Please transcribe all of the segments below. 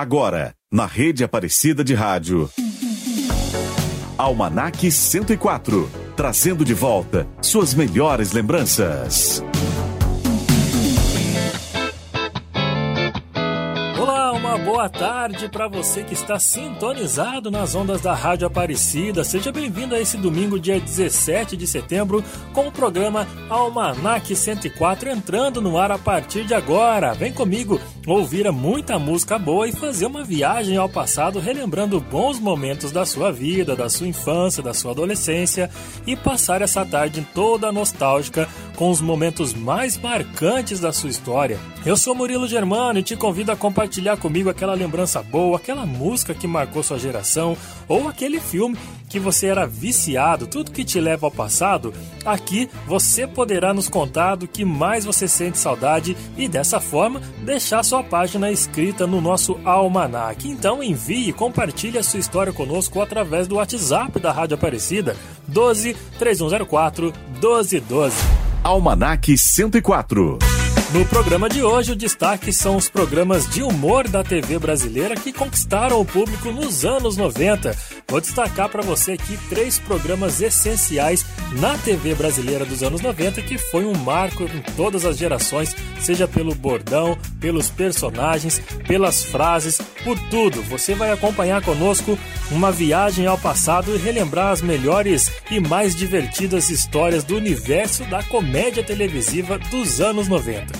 Agora, na rede Aparecida de Rádio. Almanac 104, trazendo de volta suas melhores lembranças. boa tarde para você que está sintonizado nas ondas da Rádio Aparecida. Seja bem-vindo a esse domingo, dia 17 de setembro, com o programa Almanac 104 entrando no ar a partir de agora. Vem comigo ouvir muita música boa e fazer uma viagem ao passado, relembrando bons momentos da sua vida, da sua infância, da sua adolescência e passar essa tarde toda nostálgica com os momentos mais marcantes da sua história. Eu sou Murilo Germano e te convido a compartilhar comigo aquela lembrança boa, aquela música que marcou sua geração ou aquele filme que você era viciado, tudo que te leva ao passado, aqui você poderá nos contar do que mais você sente saudade e dessa forma deixar sua página escrita no nosso almanac. Então envie e compartilhe a sua história conosco através do WhatsApp da Rádio Aparecida 12 3104 1212. Almanac 104 no programa de hoje, o destaque são os programas de humor da TV brasileira que conquistaram o público nos anos 90. Vou destacar para você aqui três programas essenciais na TV brasileira dos anos 90 que foi um marco em todas as gerações, seja pelo bordão, pelos personagens, pelas frases, por tudo. Você vai acompanhar conosco uma viagem ao passado e relembrar as melhores e mais divertidas histórias do universo da comédia televisiva dos anos 90.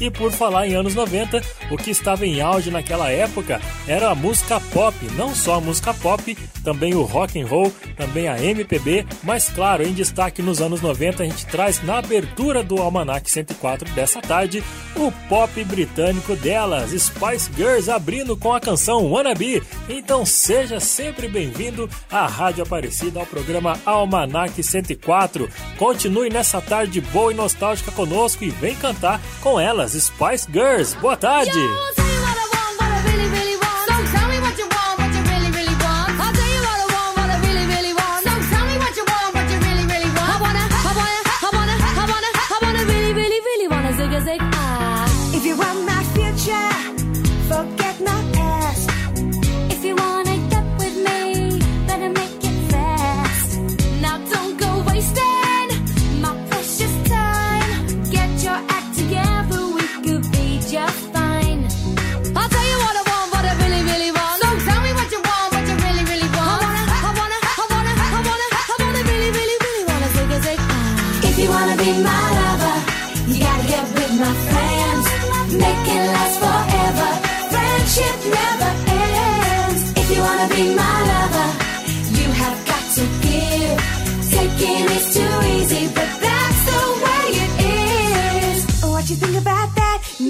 E por falar em anos 90, o que estava em auge naquela época era a música pop, não só a música pop, também o rock and roll, também a MPB, mas claro, em destaque nos anos 90 a gente traz na abertura do Almanac 104 dessa tarde o pop britânico delas, Spice Girls abrindo com a canção Wannabe. Então seja sempre bem-vindo à Rádio Aparecida ao programa Almanac 104. Continue nessa tarde boa e nostálgica conosco e vem cantar com elas as Spice Girls. Boa tarde!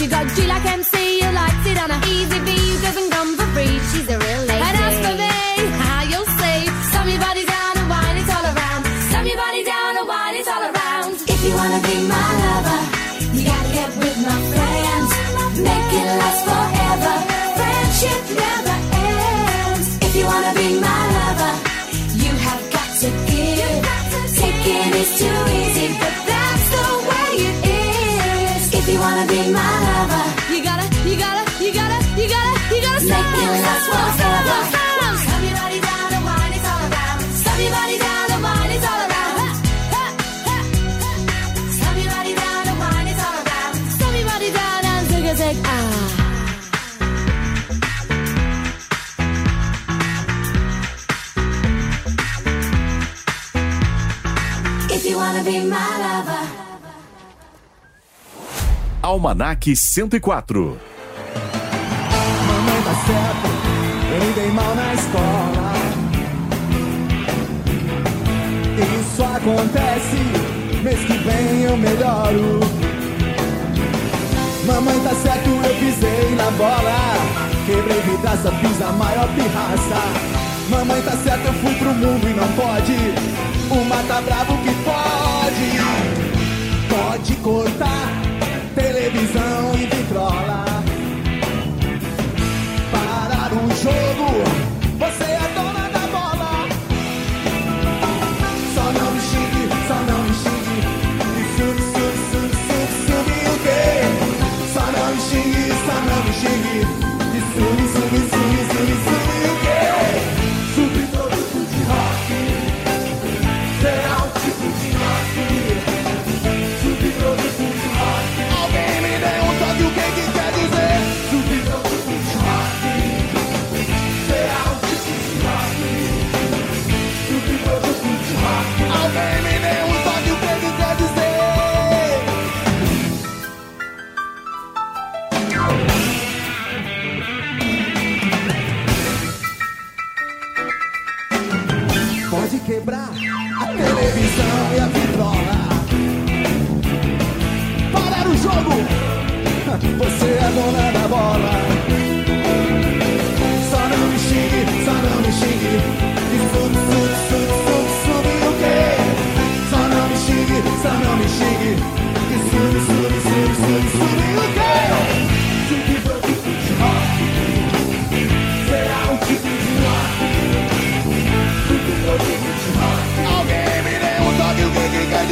She got Gila Kemp Almanac 104. Mamãe tá certa, eu dei mal na escola. Isso acontece, mês que vem eu melhoro. Mamãe tá certo, eu pisei na bola. Quebrei vidraça, fiz a maior pirraça. Mamãe tá certo, eu fui pro mundo e não pode. O mata bravo que pode. Pode cortar televisão e vitrola. Parar o jogo, você é dona da bola. Só não me xingue, só não me xingue. E sub, sub, sub, sub, sub, o quê? Só não me xingue, só não me xingue. A televisão e a vitrola. Parar o jogo, você é dona da bola.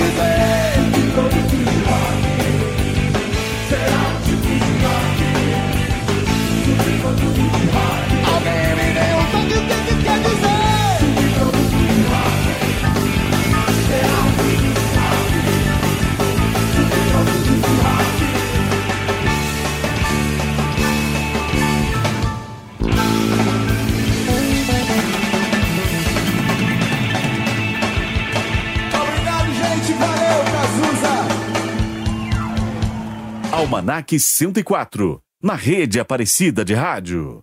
O Almanac 104. Na rede Aparecida de Rádio.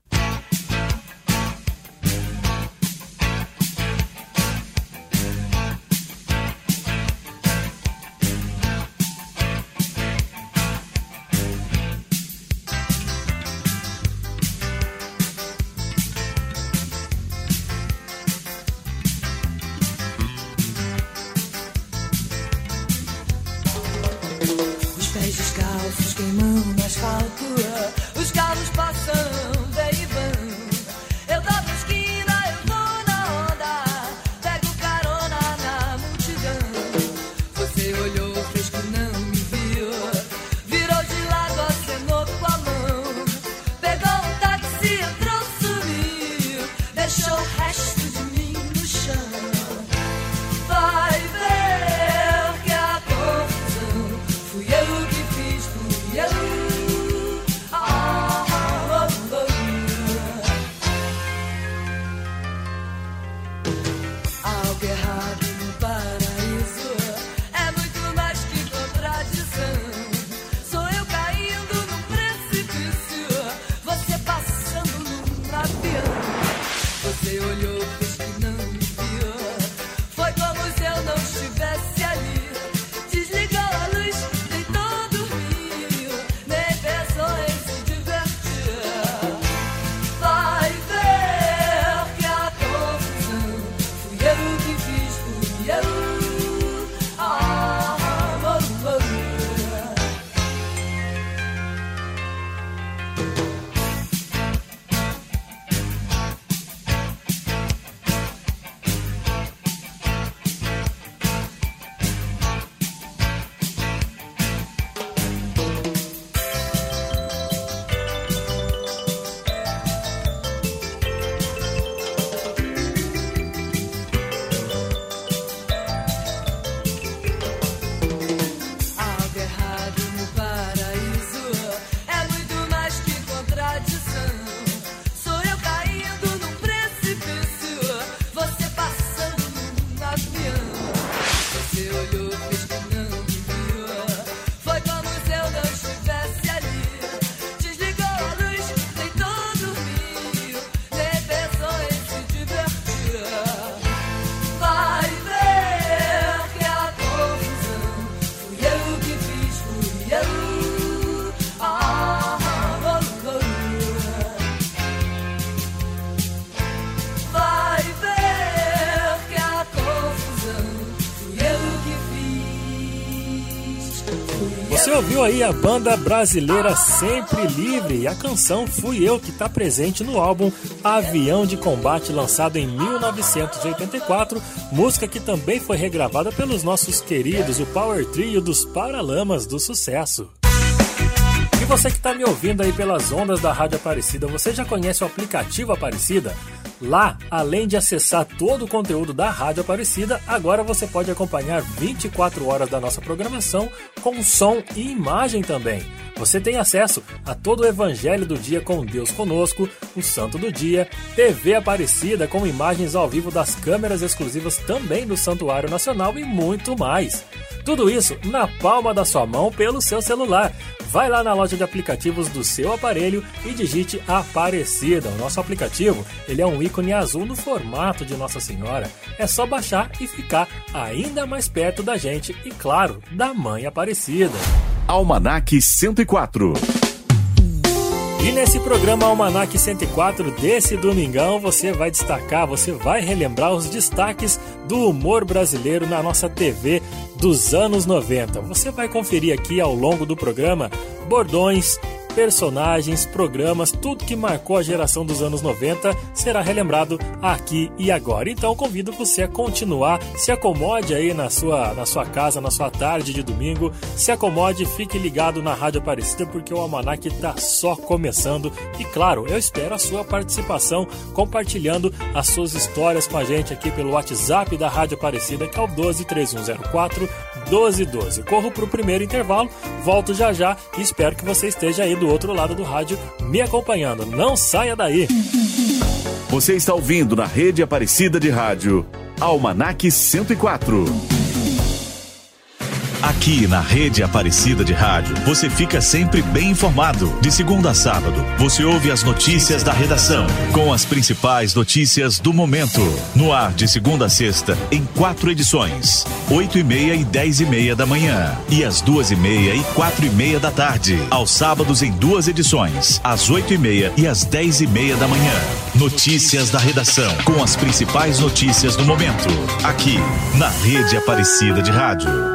Aí a banda brasileira Sempre Livre e a canção Fui Eu que está presente no álbum Avião de Combate, lançado em 1984, música que também foi regravada pelos nossos queridos, o Power Trio dos Paralamas do Sucesso. E você que está me ouvindo aí pelas ondas da Rádio Aparecida, você já conhece o aplicativo Aparecida? Lá, além de acessar todo o conteúdo da Rádio Aparecida, agora você pode acompanhar 24 horas da nossa programação com som e imagem também. Você tem acesso a todo o Evangelho do Dia com Deus Conosco, o Santo do Dia, TV Aparecida com imagens ao vivo das câmeras exclusivas também do Santuário Nacional e muito mais. Tudo isso na palma da sua mão pelo seu celular. Vai lá na loja de aplicativos do seu aparelho e digite Aparecida. O nosso aplicativo ele é um ícone azul no formato de Nossa Senhora. É só baixar e ficar ainda mais perto da gente e, claro, da Mãe Aparecida. Almanac 104. E nesse programa Almanac 104 desse domingão, você vai destacar, você vai relembrar os destaques do humor brasileiro na nossa TV dos anos 90. Você vai conferir aqui ao longo do programa bordões, personagens, programas, tudo que marcou a geração dos anos 90 será relembrado aqui e agora. Então convido você a continuar, se acomode aí na sua, na sua casa, na sua tarde de domingo, se acomode, fique ligado na Rádio Aparecida porque o Almanac está só começando e claro, eu espero a sua participação compartilhando as suas histórias com a gente aqui pelo WhatsApp da Rádio Aparecida que é o 123104 1212. Corro para o primeiro intervalo, volto já já e espero que você esteja aí do outro lado do rádio me acompanhando. Não saia daí! Você está ouvindo na rede Aparecida de Rádio Almanac 104. Aqui na Rede Aparecida de Rádio, você fica sempre bem informado. De segunda a sábado, você ouve as notícias da redação, com as principais notícias do momento. No ar, de segunda a sexta, em quatro edições: oito e meia e dez e meia da manhã, e às duas e meia e quatro e meia da tarde. Aos sábados, em duas edições, às oito e meia e às dez e meia da manhã. Notícias da redação, com as principais notícias do momento. Aqui, na Rede Aparecida de Rádio.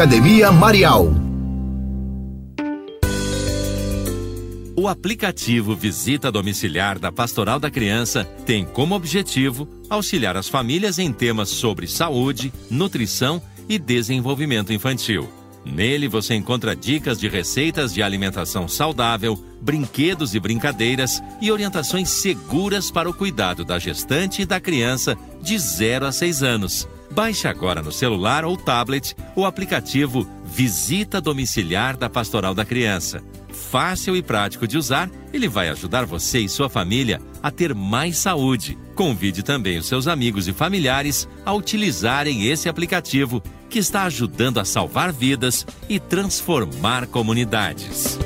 Marial. O aplicativo Visita Domiciliar da Pastoral da Criança tem como objetivo auxiliar as famílias em temas sobre saúde, nutrição e desenvolvimento infantil. Nele você encontra dicas de receitas de alimentação saudável, brinquedos e brincadeiras e orientações seguras para o cuidado da gestante e da criança de 0 a 6 anos. Baixe agora no celular ou tablet o aplicativo Visita Domiciliar da Pastoral da Criança. Fácil e prático de usar, ele vai ajudar você e sua família a ter mais saúde. Convide também os seus amigos e familiares a utilizarem esse aplicativo que está ajudando a salvar vidas e transformar comunidades.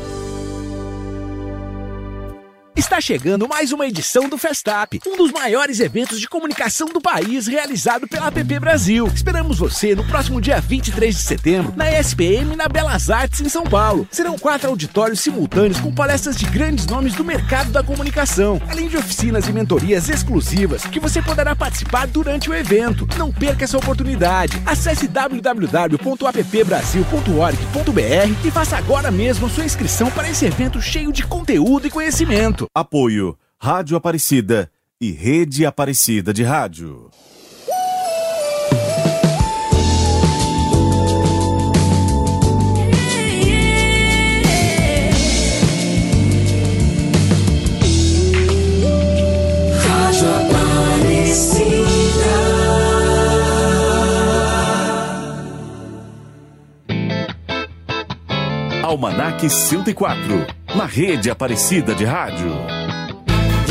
Está chegando mais uma edição do Festap, um dos maiores eventos de comunicação do país realizado pela APP Brasil. Esperamos você no próximo dia 23 de setembro, na ESPM na Belas Artes, em São Paulo. Serão quatro auditórios simultâneos com palestras de grandes nomes do mercado da comunicação, além de oficinas e mentorias exclusivas que você poderá participar durante o evento. Não perca essa oportunidade. Acesse www.appbrasil.org.br e faça agora mesmo sua inscrição para esse evento cheio de conteúdo e conhecimento. Apoio Rádio Aparecida e Rede Aparecida de Rádio. Almanac 104, na Rede Aparecida de Rádio.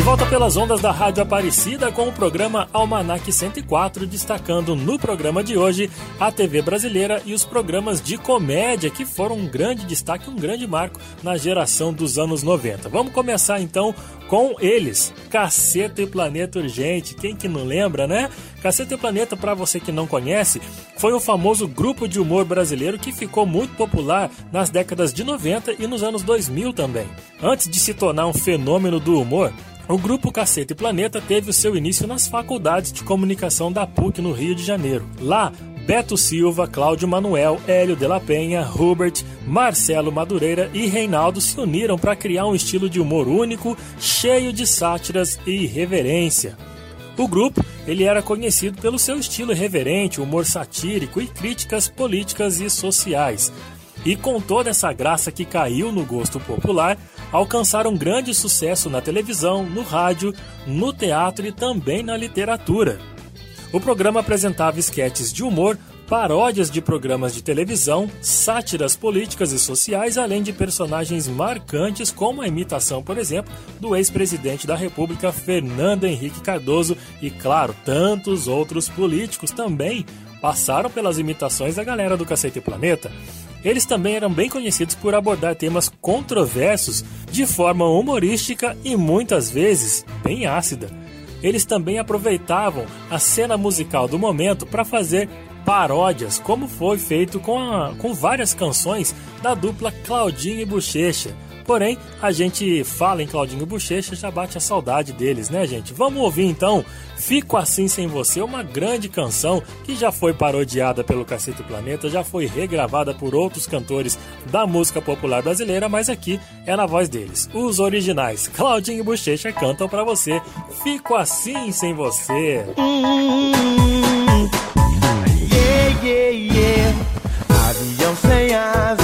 Volta pelas ondas da Rádio Aparecida com o programa Almanac 104, destacando no programa de hoje a TV brasileira e os programas de comédia que foram um grande destaque, um grande marco na geração dos anos 90. Vamos começar então com eles, Caceta e Planeta Urgente. Quem que não lembra, né? Caceta e Planeta, para você que não conhece, foi um famoso grupo de humor brasileiro que ficou muito popular nas décadas de 90 e nos anos 2000 também. Antes de se tornar um fenômeno do humor, o grupo Caceta e Planeta teve o seu início nas faculdades de comunicação da PUC no Rio de Janeiro. Lá, Beto Silva, Cláudio Manuel, Hélio de la Penha, Hubert, Marcelo Madureira e Reinaldo se uniram para criar um estilo de humor único, cheio de sátiras e irreverência. O grupo ele era conhecido pelo seu estilo irreverente, humor satírico e críticas políticas e sociais. E com toda essa graça que caiu no gosto popular, alcançaram grande sucesso na televisão, no rádio, no teatro e também na literatura. O programa apresentava esquetes de humor, paródias de programas de televisão, sátiras políticas e sociais, além de personagens marcantes, como a imitação, por exemplo, do ex-presidente da República, Fernando Henrique Cardoso, e, claro, tantos outros políticos também passaram pelas imitações da galera do Cacete Planeta. Eles também eram bem conhecidos por abordar temas controversos de forma humorística e muitas vezes bem ácida. Eles também aproveitavam a cena musical do momento para fazer paródias, como foi feito com, a, com várias canções da dupla Claudinho e Bochecha. Porém, a gente fala em Claudinho Bochecha, já bate a saudade deles, né, gente? Vamos ouvir então Fico Assim Sem Você, uma grande canção que já foi parodiada pelo Cacete Planeta, já foi regravada por outros cantores da música popular brasileira, mas aqui é na voz deles. Os originais, Claudinho Bochecha, cantam para você Fico Assim Sem Você. Yeah, yeah, yeah. Avião sem asa,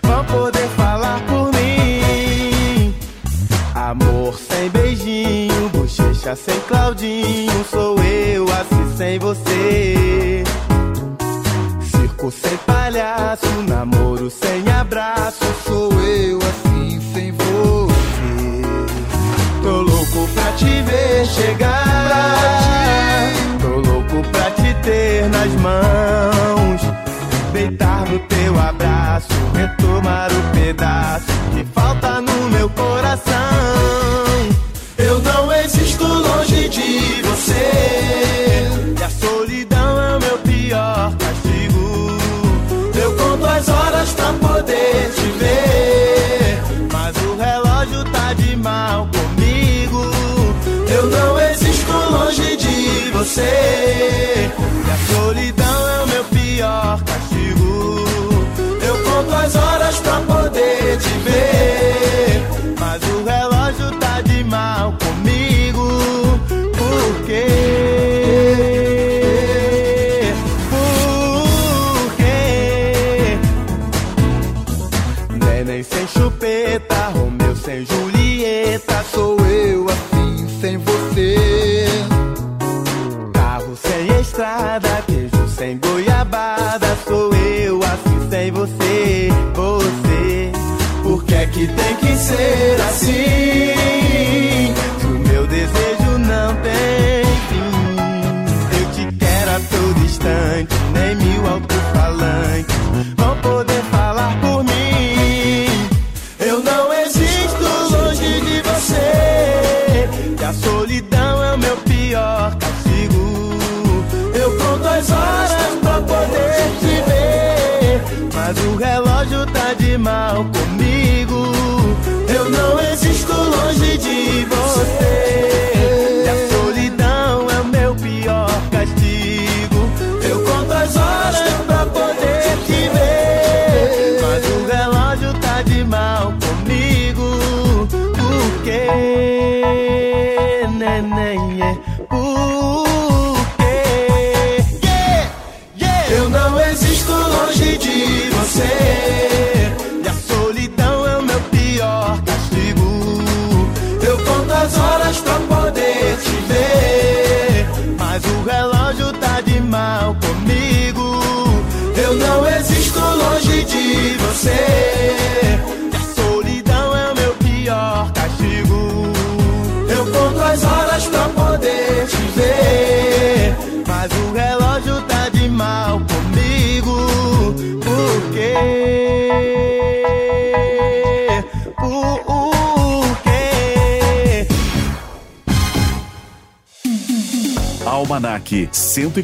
bochecha sem Claudinho, sou eu assim sem você. Circo sem palhaço, namoro sem abraço, sou eu assim sem você. Tô louco pra te ver chegar. Tô louco pra te ter nas mãos. Deitar no teu abraço, retomar o pedaço que falta no meu coração.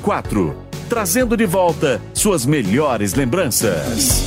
104, trazendo de volta suas melhores lembranças.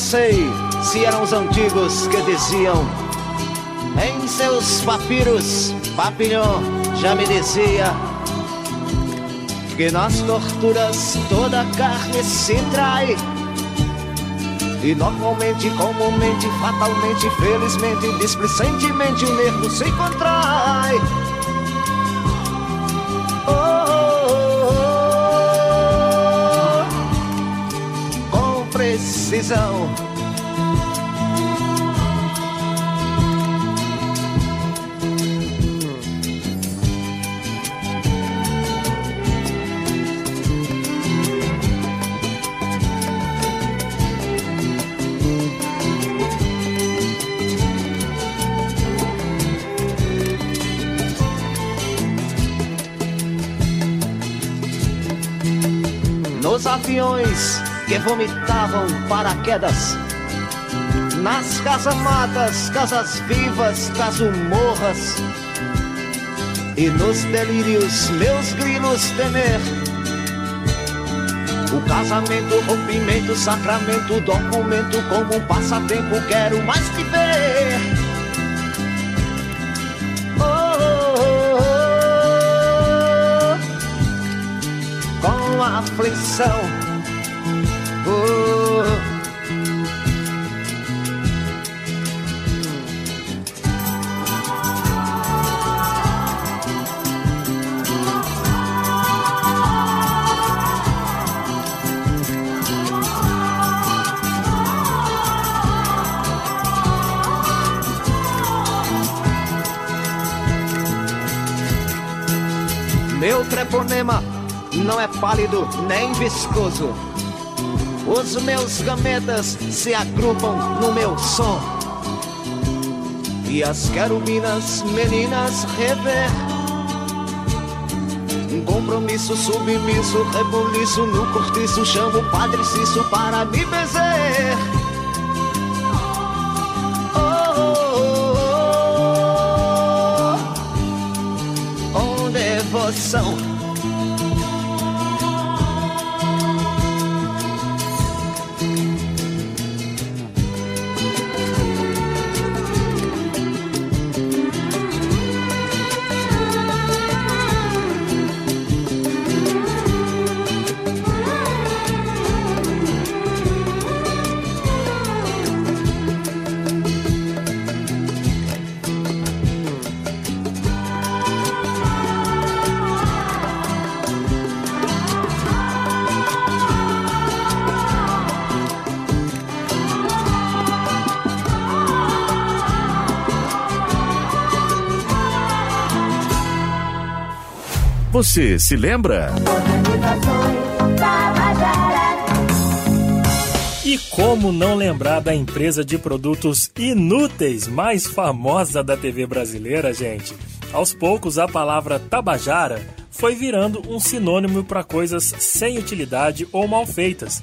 Sei se eram os antigos que diziam em seus papiros, Papillon já me dizia que nas torturas toda carne se trai. E normalmente, comumente, fatalmente, felizmente, displicentemente o nervo se contrai. Com precisão. Nos aviões que vomitavam paraquedas. Nas casamatas, casas vivas, casumorras. E nos delírios, meus grilos temer. O casamento, rompimento, sacramento, documento Como um passatempo, quero mais que ver. Oh, oh, oh, com aflição. Meu treponema não é pálido nem viscoso. Os meus gametas se agrupam no meu som. E as querubinas meninas rever. Um compromisso submisso, rebuliço no cortiço. Chamo o padre Cício para me bezer. Oh, oh, oh, oh, devoção. Você se lembra? E como não lembrar da empresa de produtos inúteis mais famosa da TV brasileira, gente? Aos poucos, a palavra Tabajara foi virando um sinônimo para coisas sem utilidade ou mal feitas.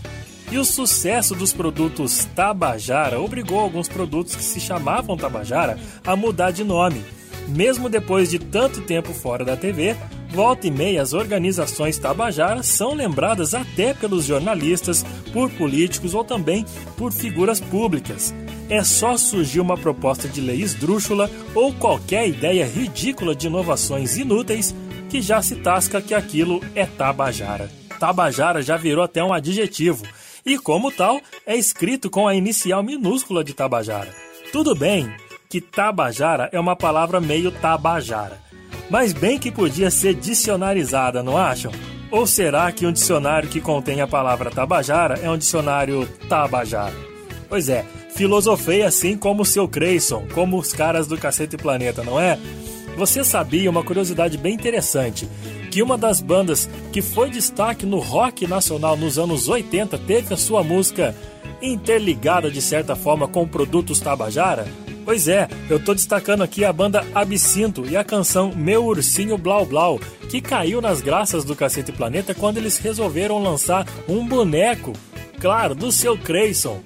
E o sucesso dos produtos Tabajara obrigou alguns produtos que se chamavam Tabajara a mudar de nome. Mesmo depois de tanto tempo fora da TV, volta e meia as organizações Tabajara são lembradas até pelos jornalistas, por políticos ou também por figuras públicas. É só surgir uma proposta de lei esdrúxula ou qualquer ideia ridícula de inovações inúteis que já se tasca que aquilo é Tabajara. Tabajara já virou até um adjetivo e, como tal, é escrito com a inicial minúscula de Tabajara. Tudo bem que Tabajara é uma palavra meio tabajara, mas bem que podia ser dicionarizada, não acham? Ou será que um dicionário que contém a palavra Tabajara é um dicionário Tabajara? Pois é, filosofei assim como o seu Creyson, como os caras do Cacete Planeta, não é? Você sabia uma curiosidade bem interessante? Que uma das bandas que foi destaque no rock nacional nos anos 80 teve a sua música interligada de certa forma com produtos Tabajara? Pois é, eu tô destacando aqui a banda Absinto e a canção Meu Ursinho Blau Blau, que caiu nas graças do Cacete Planeta quando eles resolveram lançar um boneco, claro, do seu Creyson.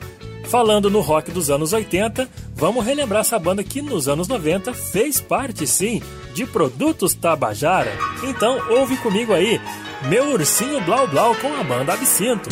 Falando no rock dos anos 80, vamos relembrar essa banda que nos anos 90 fez parte sim de produtos Tabajara. Então ouve comigo aí, Meu Ursinho Blau Blau com a banda Absinto.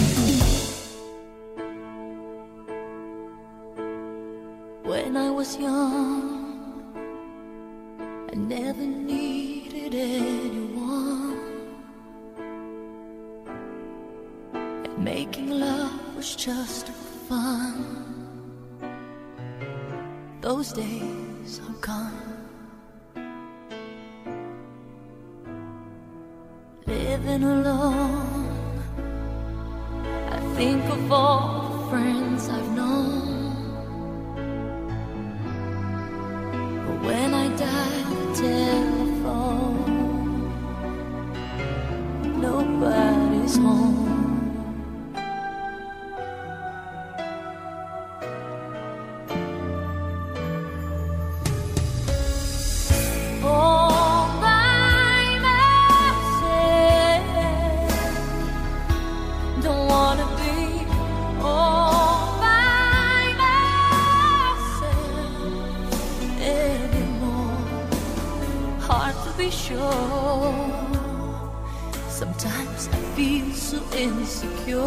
Sometimes I feel so insecure.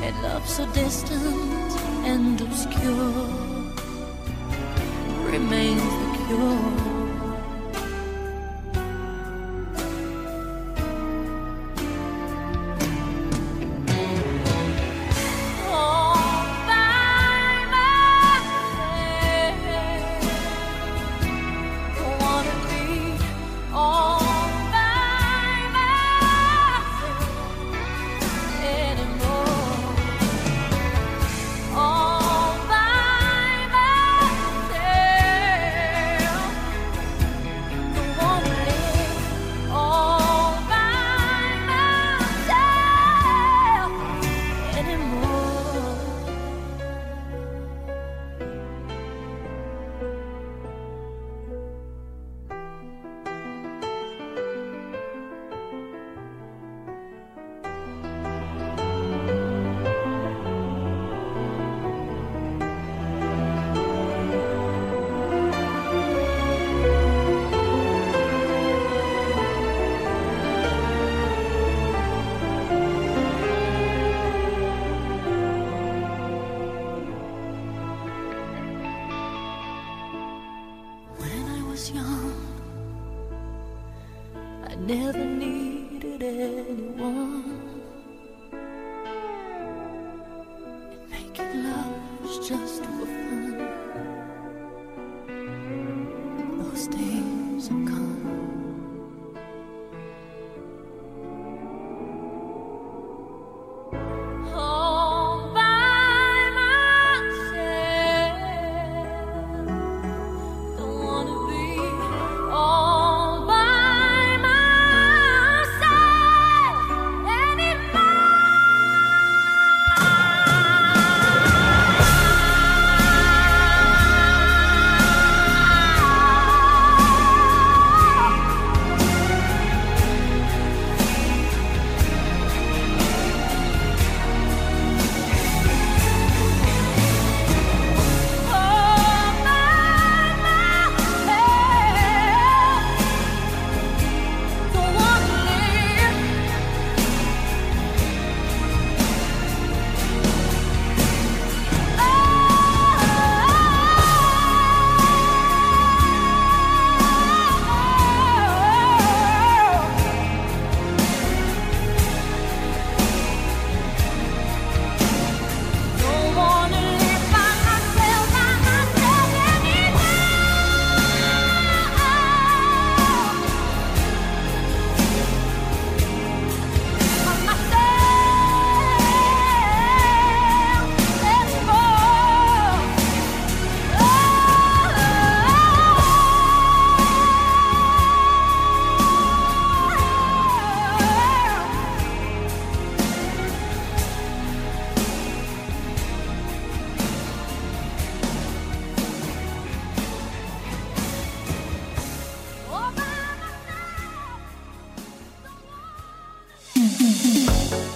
And love so distant and obscure Remains the cure.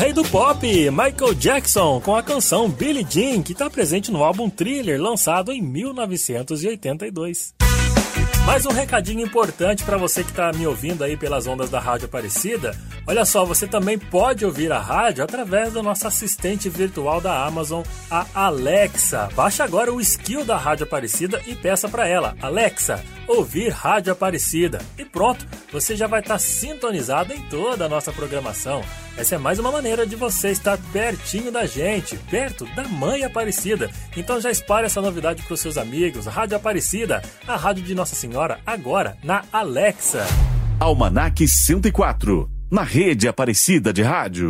rei do pop, Michael Jackson, com a canção Billie Jean, que está presente no álbum Thriller, lançado em 1982. Mais um recadinho importante para você que está me ouvindo aí pelas ondas da Rádio Aparecida. Olha só, você também pode ouvir a rádio através da nossa assistente virtual da Amazon, a Alexa. Baixe agora o skill da Rádio Aparecida e peça para ela, Alexa, ouvir Rádio Aparecida. E pronto, você já vai estar tá sintonizado em toda a nossa programação. Essa é mais uma maneira de você estar pertinho da gente, perto da Mãe Aparecida. Então já espalhe essa novidade para os seus amigos. Rádio Aparecida, a rádio de Nossa Senhora, agora na Alexa. Almanac 104, na rede Aparecida de Rádio.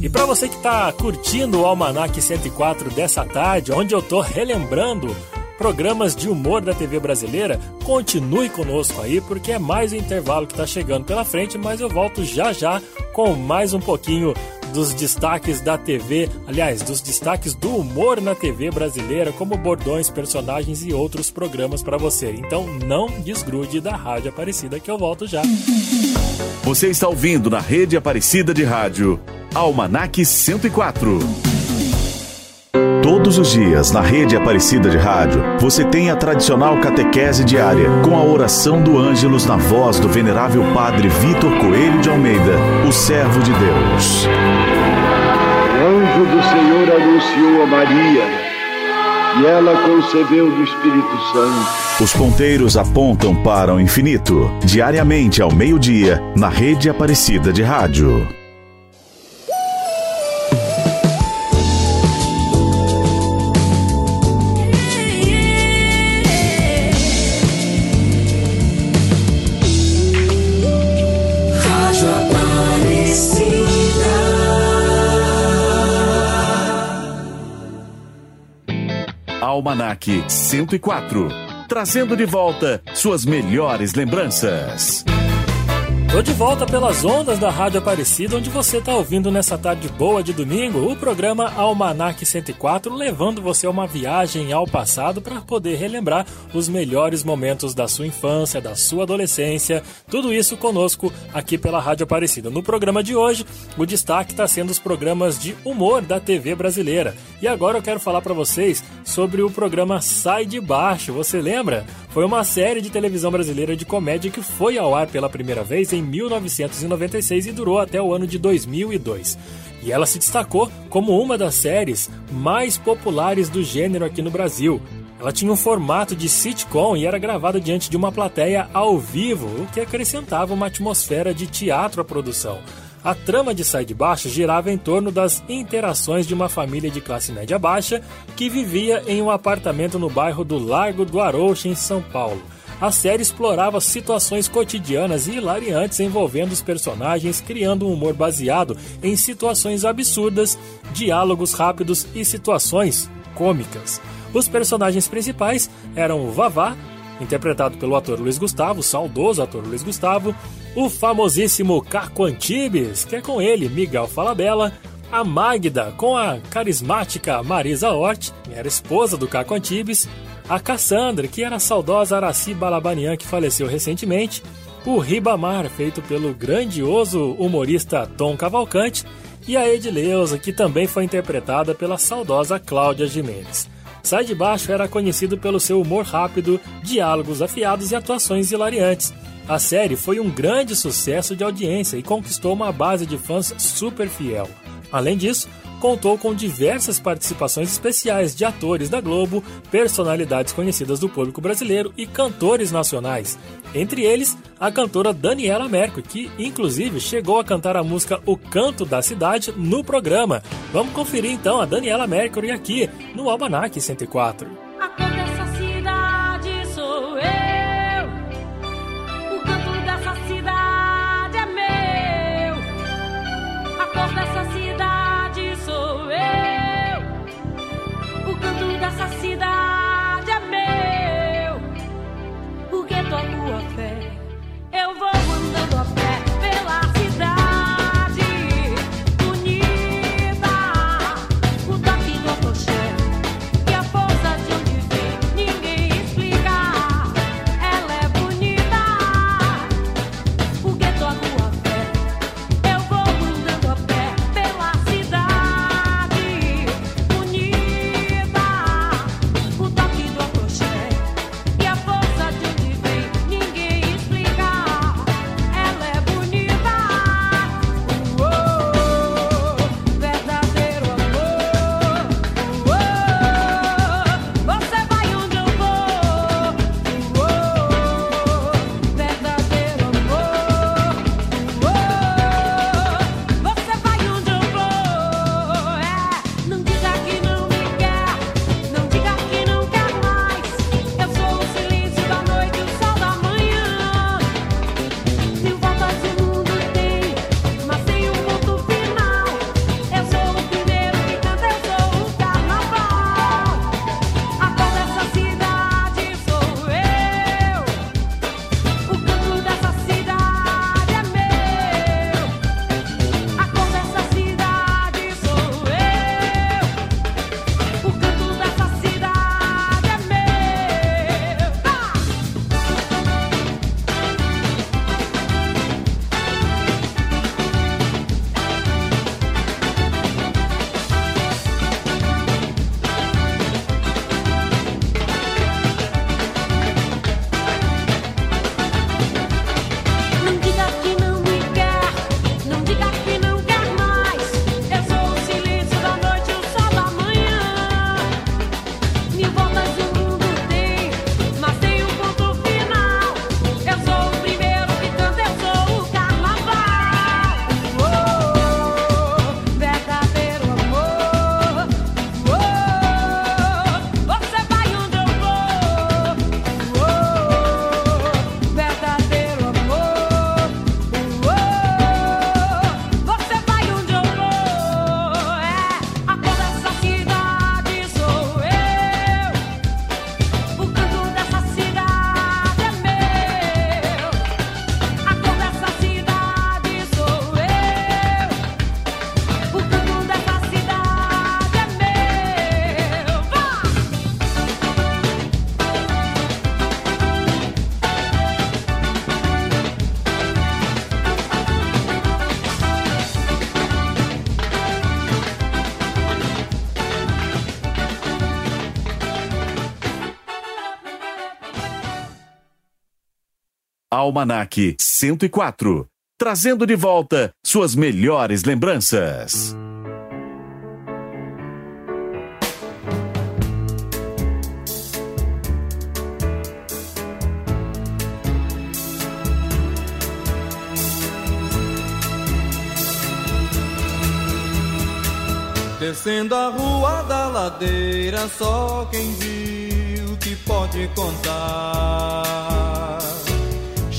E para você que está curtindo o Almanac 104 dessa tarde, onde eu tô relembrando programas de humor da TV brasileira, continue conosco aí, porque é mais um intervalo que está chegando pela frente, mas eu volto já já com mais um pouquinho dos destaques da TV, aliás, dos destaques do humor na TV brasileira, como bordões, personagens e outros programas para você. Então não desgrude da Rádio Aparecida que eu volto já. Você está ouvindo na rede Aparecida de Rádio, Almanac 104. Todos os dias, na rede Aparecida de Rádio, você tem a tradicional catequese diária, com a oração do Ângelus na voz do venerável Padre Vitor Coelho de Almeida, o servo de Deus. O anjo do Senhor anunciou a Maria, e ela concebeu do Espírito Santo. Os ponteiros apontam para o infinito, diariamente ao meio-dia, na rede Aparecida de Rádio. Rádio Almanac 104, trazendo de volta suas melhores lembranças. Tô de volta pelas ondas da Rádio Aparecida, onde você tá ouvindo nessa tarde boa de domingo o programa Almanac 104, levando você a uma viagem ao passado para poder relembrar os melhores momentos da sua infância, da sua adolescência, tudo isso conosco aqui pela Rádio Aparecida. No programa de hoje, o destaque está sendo os programas de humor da TV brasileira. E agora eu quero falar para vocês sobre o programa Sai de Baixo. Você lembra? Foi uma série de televisão brasileira de comédia que foi ao ar pela primeira vez em 1996 e durou até o ano de 2002. E ela se destacou como uma das séries mais populares do gênero aqui no Brasil. Ela tinha um formato de sitcom e era gravada diante de uma plateia ao vivo, o que acrescentava uma atmosfera de teatro à produção. A trama de Sai de Baixo girava em torno das interações de uma família de classe média baixa que vivia em um apartamento no bairro do Largo do Arouche, em São Paulo. A série explorava situações cotidianas e hilariantes envolvendo os personagens, criando um humor baseado em situações absurdas, diálogos rápidos e situações cômicas. Os personagens principais eram o Vavá, interpretado pelo ator Luiz Gustavo, saudoso ator Luiz Gustavo, o famosíssimo Caco Antibes, que é com ele Miguel Falabella, a Magda, com a carismática Marisa Hort, era esposa do Caco Antibes, a Cassandra, que era a saudosa Araci Balabanian, que faleceu recentemente, o Ribamar, feito pelo grandioso humorista Tom Cavalcante, e a Edileuza, que também foi interpretada pela saudosa Cláudia Jimenez. Sai de Baixo era conhecido pelo seu humor rápido, diálogos afiados e atuações hilariantes. A série foi um grande sucesso de audiência e conquistou uma base de fãs super fiel. Além disso, contou com diversas participações especiais de atores da Globo, personalidades conhecidas do público brasileiro e cantores nacionais. Entre eles, a cantora Daniela Mercury, que inclusive chegou a cantar a música O Canto da Cidade no programa. Vamos conferir então a Daniela Mercury aqui no Almanac 104. Almanac 104, trazendo de volta suas melhores lembranças. Descendo a rua da ladeira, só quem viu que pode contar.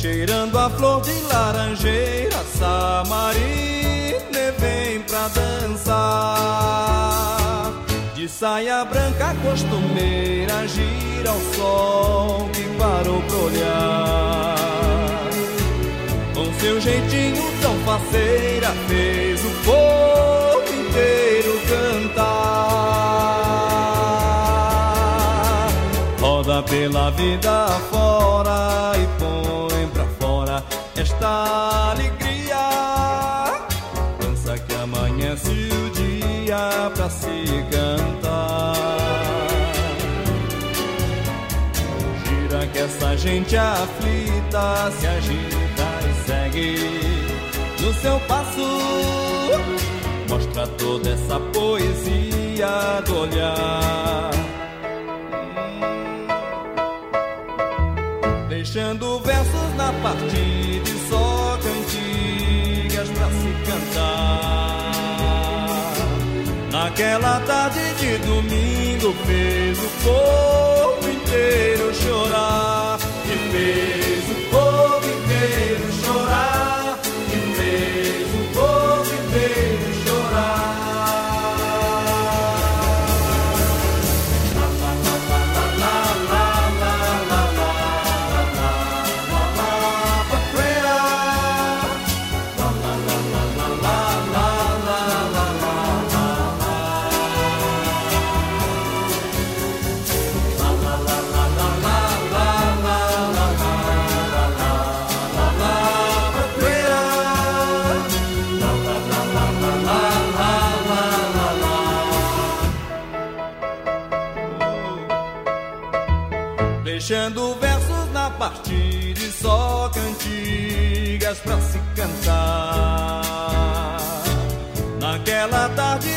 Cheirando a flor de laranjeira, Samarina vem pra dançar. De saia branca costumeira, gira o sol que parou pra olhar. Com seu jeitinho tão faceira, fez o povo inteiro cantar. Roda pela vida fora e esta alegria. Dança que amanhece o dia pra se cantar. Gira que essa gente aflita se agita e segue no seu passo. Mostra toda essa poesia do olhar. Deixando versos na partida Naquela tarde de domingo fez o povo inteiro chorar. Cantigas pra se cantar. Naquela tarde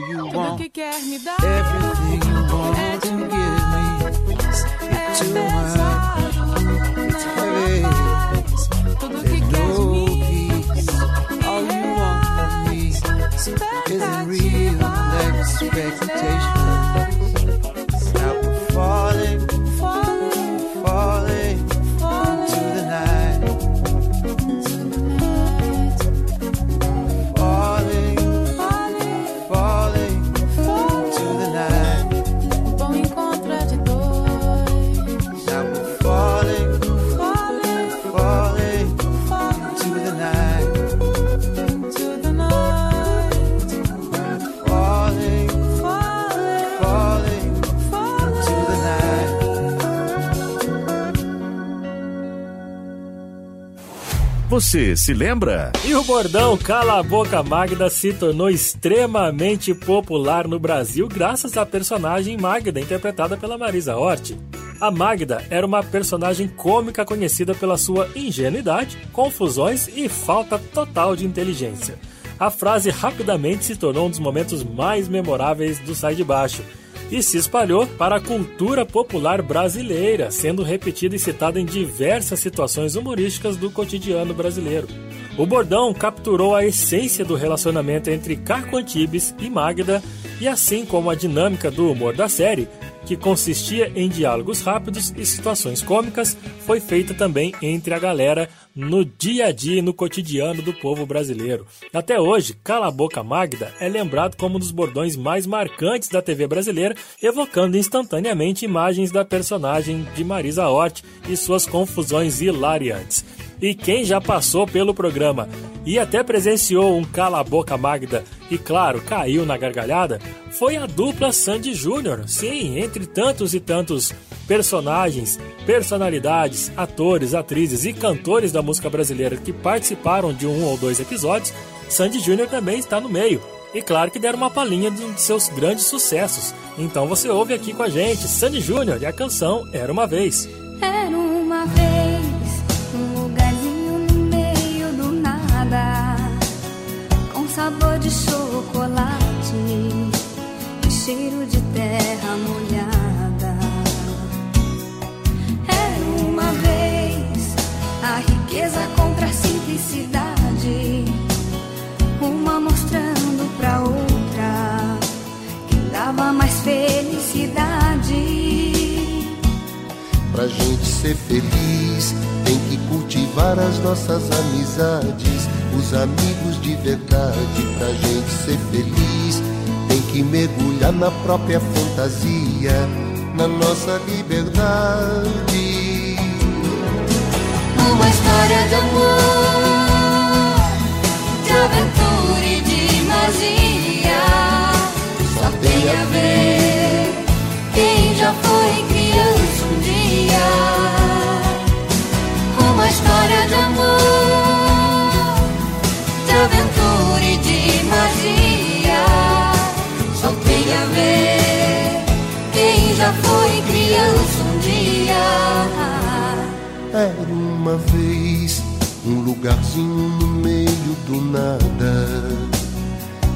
All you Tudo want, que quer me dar everything you é want to demais. give me. É It's too pesado, much, heavy. mais. Tudo que quer de No mim peace. All you want from me isn't real expectations. Você se lembra? E o bordão Cala a Boca Magda se tornou extremamente popular no Brasil graças à personagem Magda, interpretada pela Marisa Hort. A Magda era uma personagem cômica conhecida pela sua ingenuidade, confusões e falta total de inteligência. A frase rapidamente se tornou um dos momentos mais memoráveis do Sai de Baixo e se espalhou para a cultura popular brasileira, sendo repetida e citada em diversas situações humorísticas do cotidiano brasileiro. O bordão capturou a essência do relacionamento entre Caco Antibes e Magda, e assim como a dinâmica do humor da série, que consistia em diálogos rápidos e situações cômicas, foi feita também entre a galera no dia a dia e no cotidiano do povo brasileiro. Até hoje, Cala a Boca Magda é lembrado como um dos bordões mais marcantes da TV brasileira, evocando instantaneamente imagens da personagem de Marisa Hort e suas confusões hilariantes. E quem já passou pelo programa e até presenciou um Cala a Boca Magda e, claro, caiu na gargalhada, foi a dupla Sandy Júnior. Sim, entre tantos e tantos personagens, personalidades, atores, atrizes e cantores da música brasileira que participaram de um ou dois episódios, Sandy Júnior também está no meio. E claro que deram uma palhinha de um de seus grandes sucessos. Então você ouve aqui com a gente Sandy Júnior e a canção Era Uma Vez. Era uma vez sabor de chocolate e cheiro de terra molhada. Era uma vez a riqueza contra a simplicidade, uma mostrando pra outra quem dava mais felicidade. Pra gente ser feliz, tem que cultivar as nossas amizades, os amigos de verdade. Pra gente ser feliz, tem que mergulhar na própria fantasia, na nossa liberdade. Uma história de amor, de aventura e de magia. Só tem a ver quem já foi dia. Uma história de amor, de aventura e de magia. Só tem a ver quem já foi criança um dia. Era uma vez um lugarzinho no meio do nada,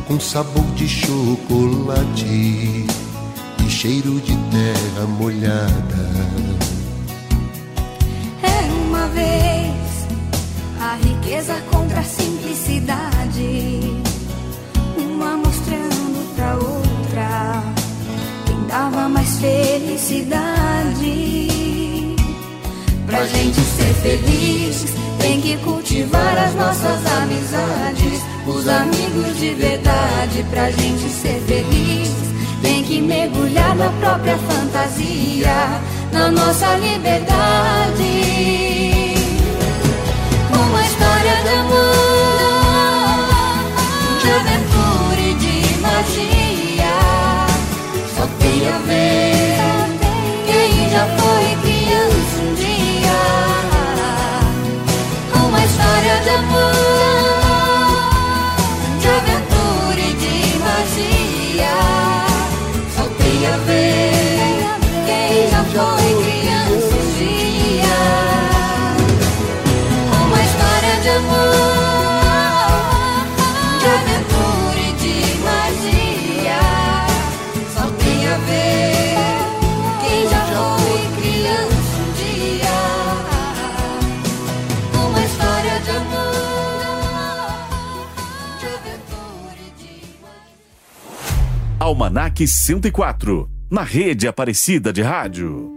com sabor de chocolate e cheiro de terra molhada. Vez a riqueza contra a simplicidade, uma mostrando pra outra quem dava mais felicidade. Pra gente ser feliz, tem que cultivar as nossas amizades, os amigos de verdade. Pra gente ser feliz, tem que mergulhar na própria fantasia, na nossa liberdade. História de amor, de aventura e de magia. Só tem a ver Almanac 104, na rede Aparecida de Rádio.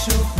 should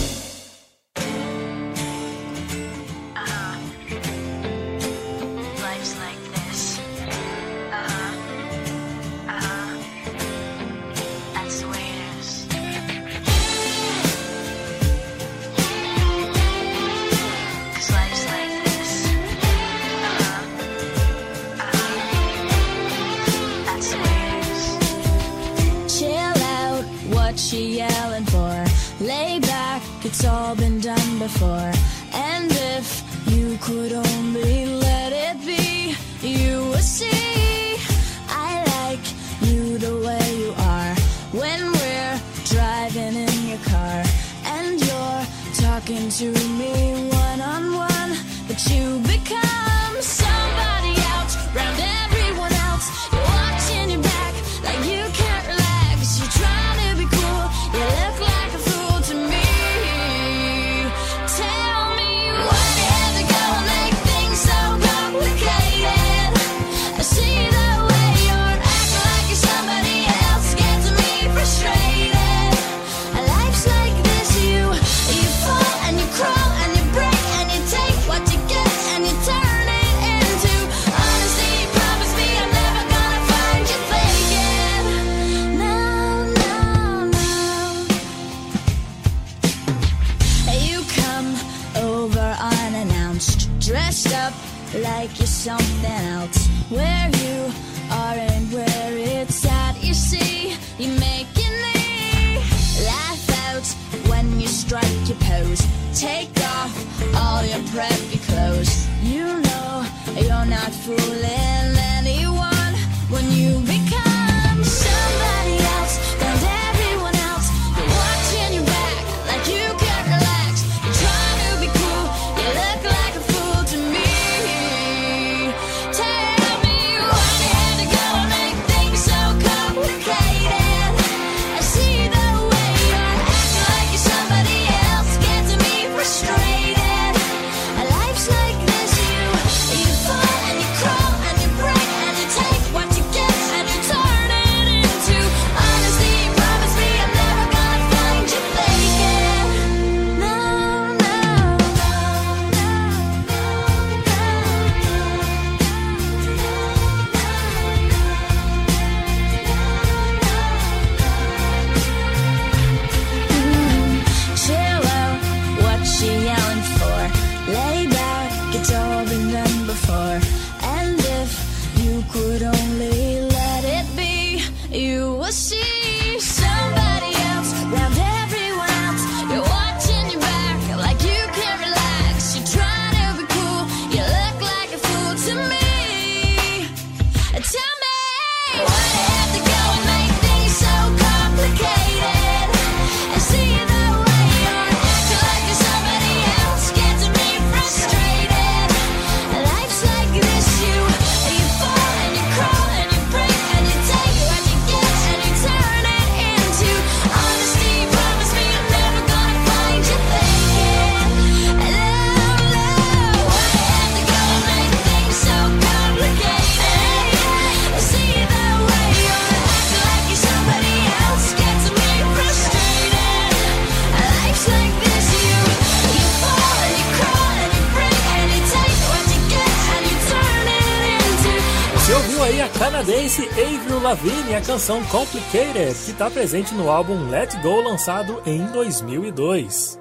a canção Complicated, que está presente no álbum Let Go, lançado em 2002.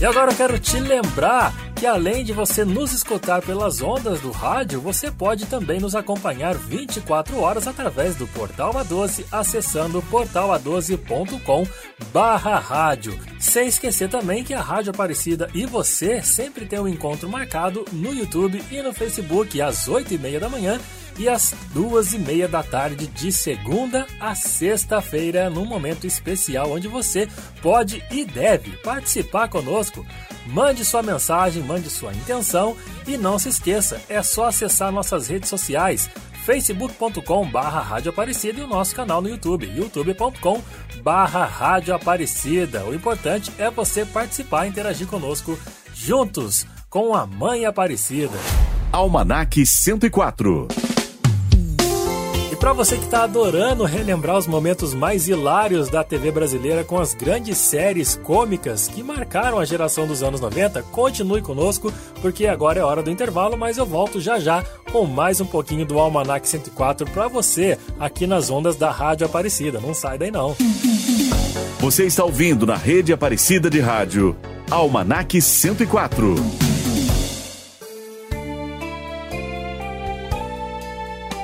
E agora eu quero te lembrar que além de você nos escutar pelas ondas do rádio, você pode também nos acompanhar 24 horas através do Portal A12, acessando portala12.com barra rádio. Sem esquecer também que a Rádio Aparecida e você sempre tem um encontro marcado no YouTube e no Facebook às 8 e meia da manhã e às duas e meia da tarde de segunda a sexta-feira, num momento especial onde você pode e deve participar conosco. Mande sua mensagem, mande sua intenção e não se esqueça, é só acessar nossas redes sociais facebook.com barra Rádio Aparecida e o nosso canal no YouTube, youtube.com barra Rádio Aparecida. O importante é você participar e interagir conosco juntos com a Mãe Aparecida. Almanac 104 para você que está adorando relembrar os momentos mais hilários da TV brasileira com as grandes séries cômicas que marcaram a geração dos anos 90, continue conosco, porque agora é hora do intervalo, mas eu volto já já com mais um pouquinho do Almanac 104 para você aqui nas ondas da Rádio Aparecida. Não sai daí não. Você está ouvindo na Rede Aparecida de Rádio Almanac 104.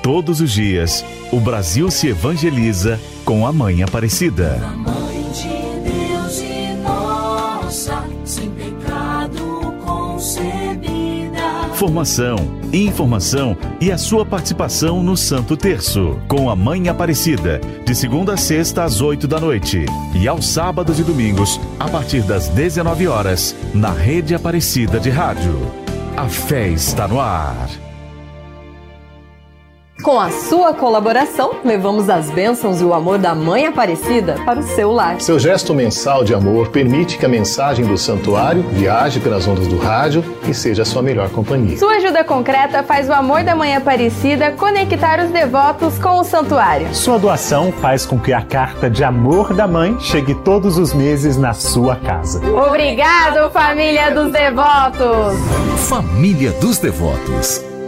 Todos os dias, o Brasil se evangeliza com a Mãe Aparecida. A mãe de Deus e nossa, sem pecado concebida. Formação, informação e a sua participação no Santo Terço, com a Mãe Aparecida, de segunda a sexta às oito da noite e aos sábados e domingos, a partir das dezenove horas, na Rede Aparecida de Rádio. A fé está no ar. Com a sua colaboração, levamos as bênçãos e o amor da Mãe Aparecida para o seu lar. Seu gesto mensal de amor permite que a mensagem do santuário viaje pelas ondas do rádio e seja a sua melhor companhia. Sua ajuda concreta faz o amor da Mãe Aparecida conectar os devotos com o santuário. Sua doação faz com que a carta de amor da mãe chegue todos os meses na sua casa. Obrigado, família dos devotos! Família dos Devotos.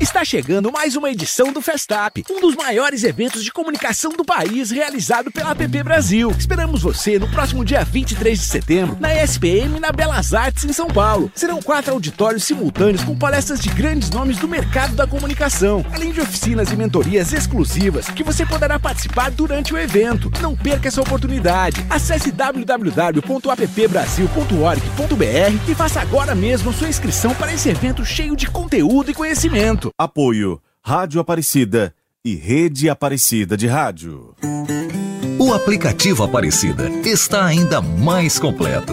Está chegando mais uma edição do Festap, um dos maiores eventos de comunicação do país realizado pela APP Brasil. Esperamos você no próximo dia 23 de setembro, na SPM na Belas Artes, em São Paulo. Serão quatro auditórios simultâneos com palestras de grandes nomes do mercado da comunicação, além de oficinas e mentorias exclusivas que você poderá participar durante o evento. Não perca essa oportunidade. Acesse www.appbrasil.org.br e faça agora mesmo sua inscrição para esse evento cheio de conteúdo e conhecimento. Apoio Rádio Aparecida e Rede Aparecida de Rádio. O aplicativo Aparecida está ainda mais completo.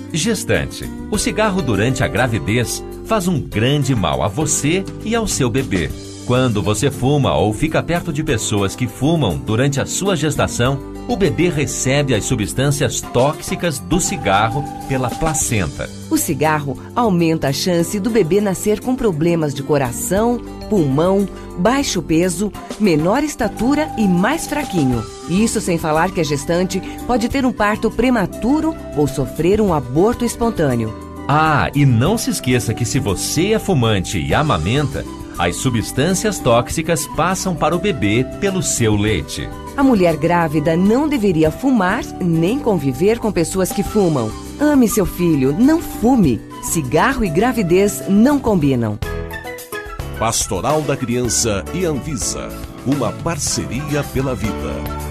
Gestante, o cigarro durante a gravidez faz um grande mal a você e ao seu bebê. Quando você fuma ou fica perto de pessoas que fumam durante a sua gestação, o bebê recebe as substâncias tóxicas do cigarro pela placenta. O cigarro aumenta a chance do bebê nascer com problemas de coração, pulmão, baixo peso, menor estatura e mais fraquinho. Isso sem falar que a gestante pode ter um parto prematuro ou sofrer um aborto espontâneo. Ah, e não se esqueça que se você é fumante e amamenta, as substâncias tóxicas passam para o bebê pelo seu leite. A mulher grávida não deveria fumar nem conviver com pessoas que fumam. Ame seu filho, não fume. Cigarro e gravidez não combinam. Pastoral da Criança e Anvisa. Uma parceria pela vida.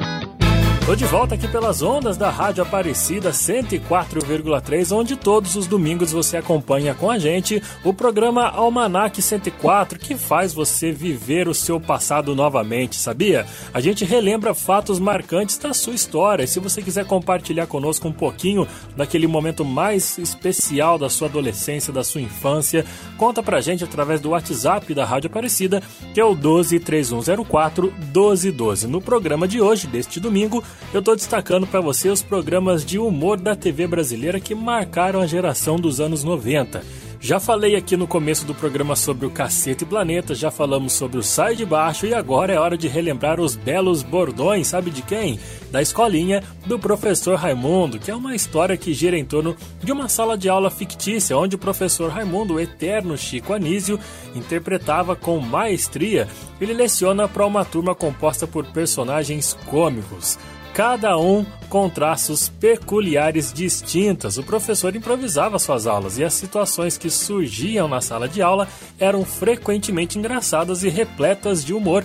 Tô de volta aqui pelas ondas da Rádio Aparecida 104,3, onde todos os domingos você acompanha com a gente o programa Almanac 104, que faz você viver o seu passado novamente, sabia? A gente relembra fatos marcantes da sua história. E se você quiser compartilhar conosco um pouquinho daquele momento mais especial da sua adolescência, da sua infância, conta pra gente através do WhatsApp da Rádio Aparecida, que é o 123104 1212. No programa de hoje, deste domingo, eu estou destacando para você os programas de humor da TV brasileira que marcaram a geração dos anos 90. Já falei aqui no começo do programa sobre o Cacete Planeta, já falamos sobre o Sai de Baixo e agora é hora de relembrar os belos bordões, sabe de quem? Da escolinha do professor Raimundo, que é uma história que gira em torno de uma sala de aula fictícia, onde o professor Raimundo, o eterno Chico Anísio, interpretava com maestria. Ele leciona para uma turma composta por personagens cômicos. Cada um com traços peculiares distintas. O professor improvisava suas aulas e as situações que surgiam na sala de aula eram frequentemente engraçadas e repletas de humor.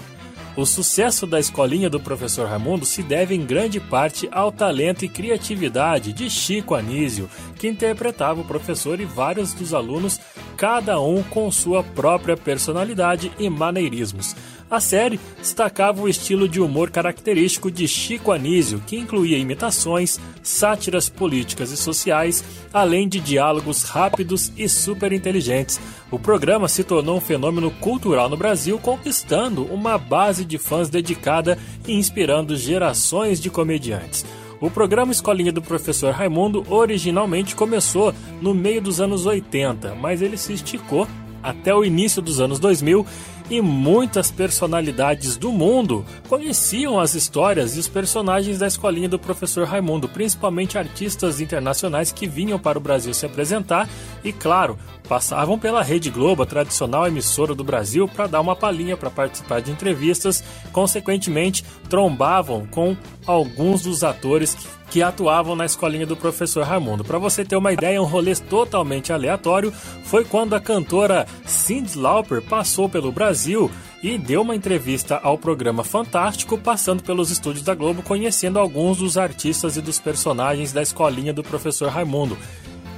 O sucesso da escolinha do professor Raimundo se deve em grande parte ao talento e criatividade de Chico Anísio, que interpretava o professor e vários dos alunos, cada um com sua própria personalidade e maneirismos. A série destacava o estilo de humor característico de Chico Anísio, que incluía imitações, sátiras políticas e sociais, além de diálogos rápidos e super inteligentes. O programa se tornou um fenômeno cultural no Brasil, conquistando uma base de fãs dedicada e inspirando gerações de comediantes. O programa Escolinha do Professor Raimundo originalmente começou no meio dos anos 80, mas ele se esticou até o início dos anos 2000 e muitas personalidades do mundo conheciam as histórias e os personagens da escolinha do professor Raimundo, principalmente artistas internacionais que vinham para o Brasil se apresentar e, claro, passavam pela Rede Globo, a tradicional emissora do Brasil, para dar uma palhinha para participar de entrevistas, consequentemente, trombavam com alguns dos atores que que atuavam na escolinha do professor Raimundo. Para você ter uma ideia, um rolê totalmente aleatório foi quando a cantora Cyndi Lauper passou pelo Brasil e deu uma entrevista ao programa Fantástico, passando pelos estúdios da Globo, conhecendo alguns dos artistas e dos personagens da escolinha do professor Raimundo.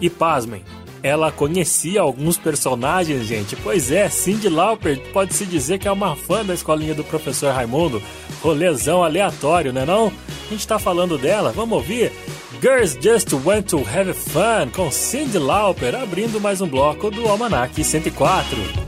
E pasmem, ela conhecia alguns personagens, gente. Pois é, Cindy Lauper pode-se dizer que é uma fã da escolinha do professor Raimundo. Rolezão aleatório, né não? A gente tá falando dela, vamos ouvir? Girls Just Want to Have Fun com Cindy Lauper, abrindo mais um bloco do Almanac 104.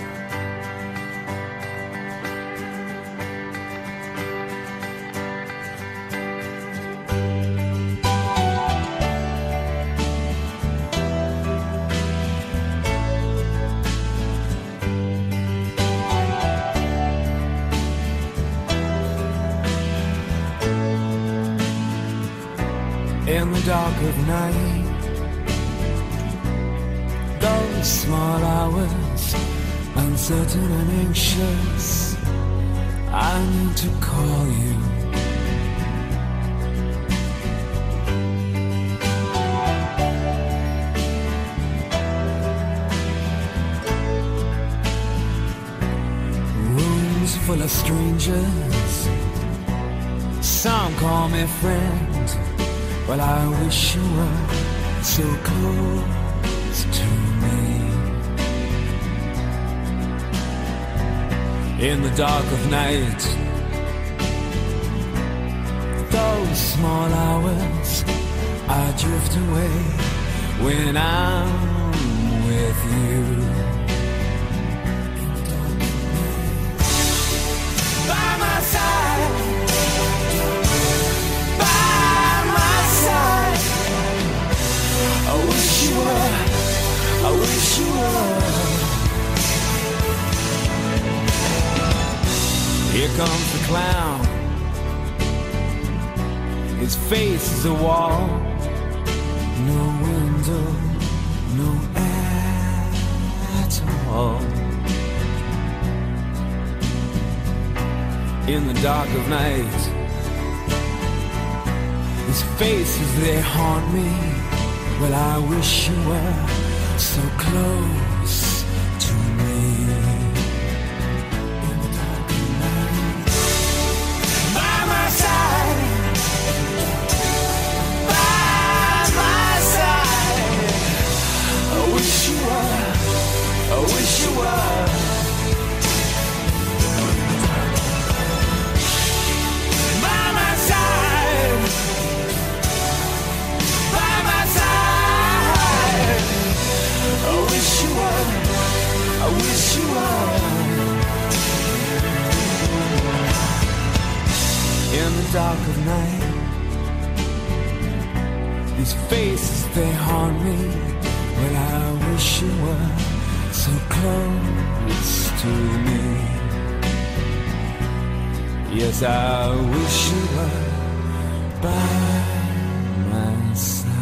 Friend. Well, I wish you were so close to me. In the dark of night, those small hours, I drift away when I'm with you. Here comes the clown. His face is a wall. No window, no air at all. In the dark of night. His faces, they haunt me. Well, I wish you were so close dark of night, these faces they haunt me. Well, I wish you were so close to me. Yes, I wish you were by my side.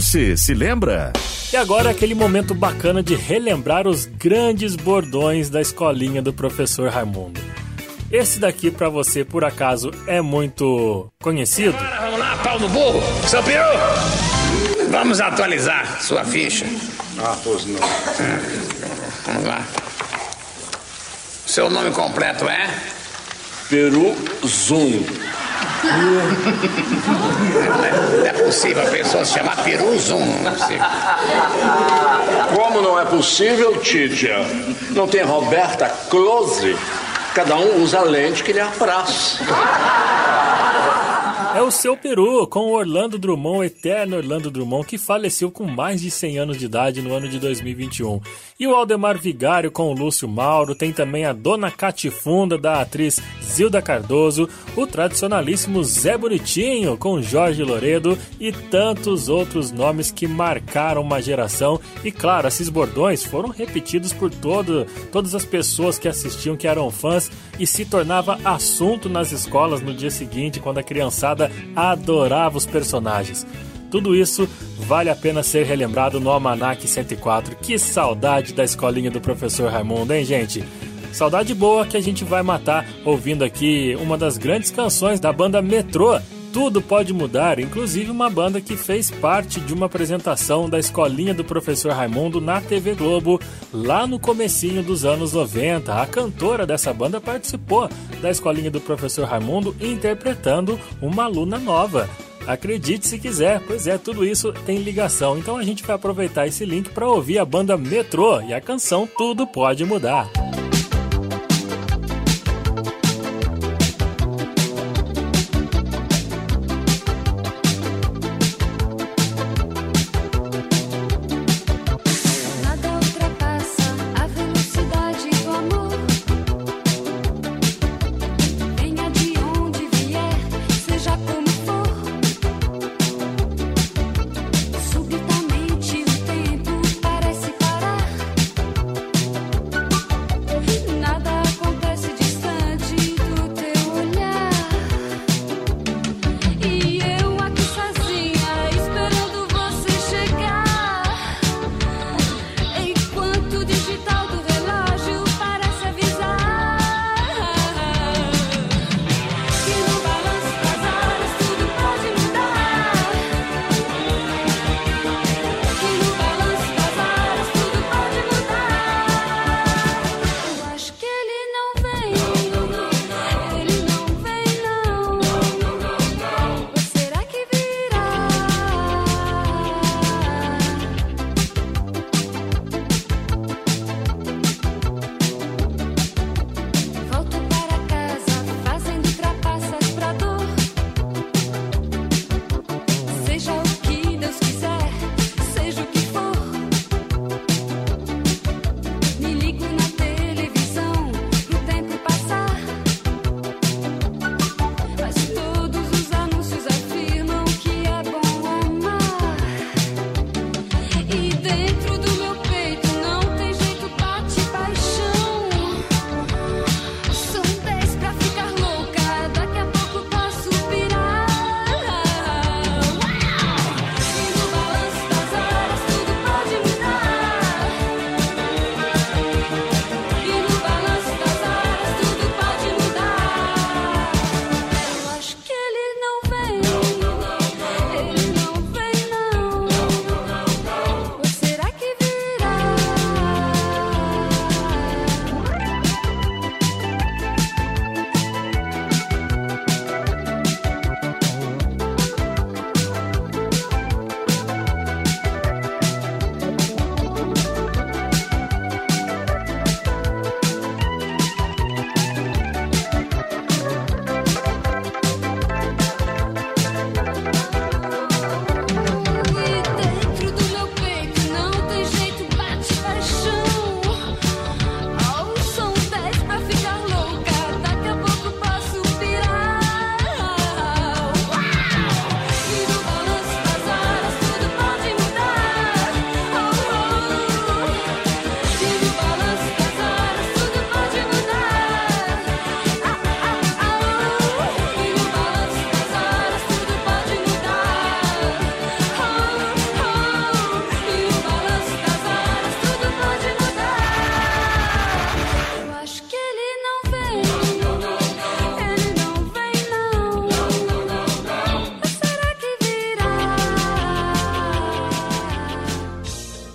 Você se lembra? E agora aquele momento bacana de relembrar os grandes bordões da escolinha do professor Raimundo. Esse daqui pra você, por acaso, é muito conhecido? Vamos lá, pau no burro. Seu peru, vamos atualizar sua ficha. Ah, pois não. Vamos lá. Seu nome completo é? Peru Zoom. Não é possível a pessoa se chamar Peru Zoom. Não possível. Como não é possível, Titia? Não tem Roberta Close? Cada um usa a lente que lhe apraz. É o seu Peru, com o Orlando Drummond, eterno Orlando Drummond, que faleceu com mais de 100 anos de idade no ano de 2021. E o Aldemar Vigário com o Lúcio Mauro, tem também a Dona Catifunda, da atriz Zilda Cardoso, o tradicionalíssimo Zé Bonitinho, com Jorge Loredo e tantos outros nomes que marcaram uma geração. E claro, esses bordões foram repetidos por todo, todas as pessoas que assistiam, que eram fãs, e se tornava assunto nas escolas no dia seguinte, quando a criançada adorava os personagens. Tudo isso vale a pena ser relembrado no Almanac 104. Que saudade da escolinha do professor Raimundo, hein, gente? Saudade boa que a gente vai matar ouvindo aqui uma das grandes canções da banda Metrô, tudo pode mudar, inclusive uma banda que fez parte de uma apresentação da escolinha do professor Raimundo na TV Globo lá no comecinho dos anos 90. A cantora dessa banda participou da escolinha do professor Raimundo interpretando uma aluna nova. Acredite se quiser, pois é, tudo isso tem ligação. Então a gente vai aproveitar esse link para ouvir a banda Metrô e a canção Tudo Pode Mudar.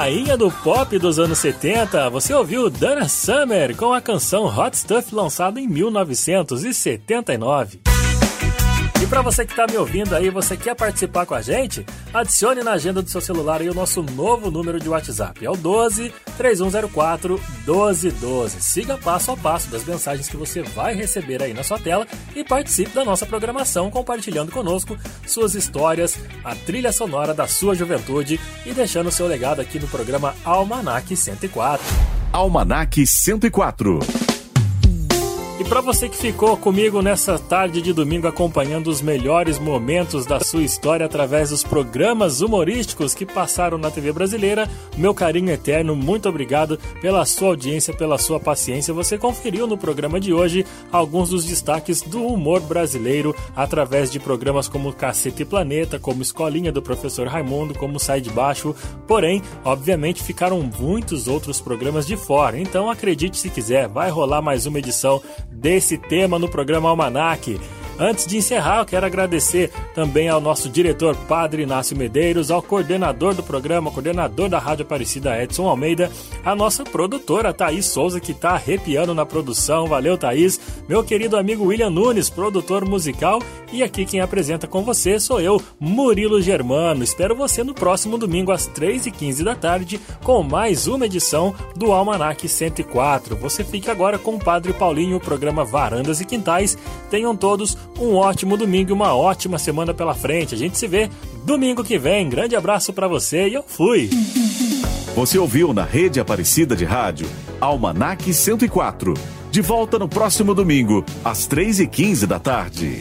Rainha do pop dos anos 70. Você ouviu Dana Summer com a canção Hot Stuff lançada em 1979. Para você que está me ouvindo aí, você quer participar com a gente? Adicione na agenda do seu celular aí o nosso novo número de WhatsApp. É o 12 3104 1212. Siga passo a passo das mensagens que você vai receber aí na sua tela e participe da nossa programação compartilhando conosco suas histórias, a trilha sonora da sua juventude e deixando seu legado aqui no programa Almanac 104. Almanac 104. E para você que ficou comigo nessa tarde de domingo acompanhando os melhores momentos da sua história através dos programas humorísticos que passaram na TV brasileira, meu carinho eterno, muito obrigado pela sua audiência, pela sua paciência. Você conferiu no programa de hoje alguns dos destaques do humor brasileiro através de programas como Cacete Planeta, como Escolinha do Professor Raimundo, como Sai de Baixo. Porém, obviamente ficaram muitos outros programas de fora. Então acredite se quiser, vai rolar mais uma edição desse tema no programa Almanac. Antes de encerrar, eu quero agradecer também ao nosso diretor Padre Inácio Medeiros, ao coordenador do programa, coordenador da Rádio Aparecida Edson Almeida, a nossa produtora Thaís Souza, que está arrepiando na produção. Valeu, Thaís. Meu querido amigo William Nunes, produtor musical. E aqui quem apresenta com você sou eu, Murilo Germano. Espero você no próximo domingo às 3h15 da tarde com mais uma edição do Almanac 104. Você fica agora com o Padre Paulinho, o programa Varandas e Quintais. Tenham todos um ótimo domingo e uma ótima semana pela frente. A gente se vê domingo que vem. Grande abraço para você e eu fui. Você ouviu na Rede Aparecida de Rádio Almanac 104. De volta no próximo domingo, às 3h15 da tarde.